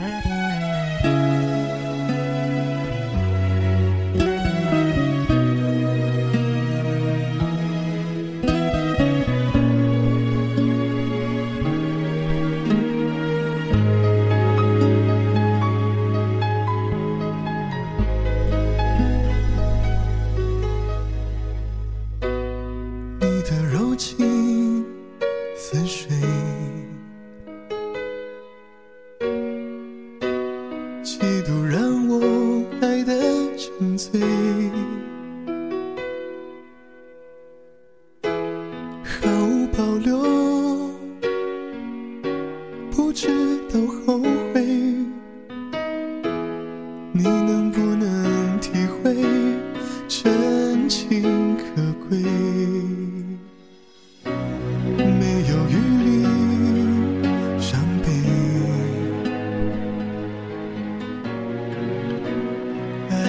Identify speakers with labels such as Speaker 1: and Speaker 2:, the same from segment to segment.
Speaker 1: 你的柔情嫉妒让我爱的沉醉。毫无保留。不知道后。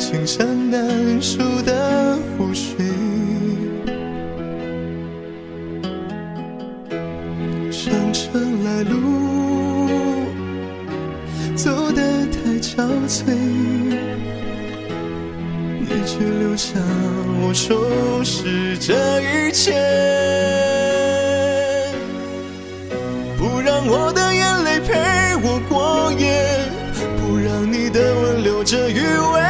Speaker 1: 青山难数的覆水，长长来路走得太憔悴，你却留下我收拾这一切，不让我的眼泪陪我过夜，不让你的吻留着余味。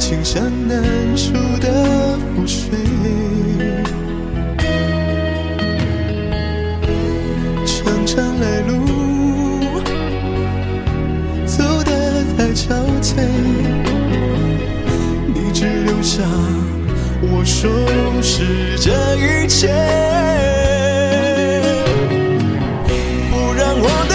Speaker 1: 爱情像难数的覆水，长长来路走得太憔悴，你只留下我收拾这一切。不让我的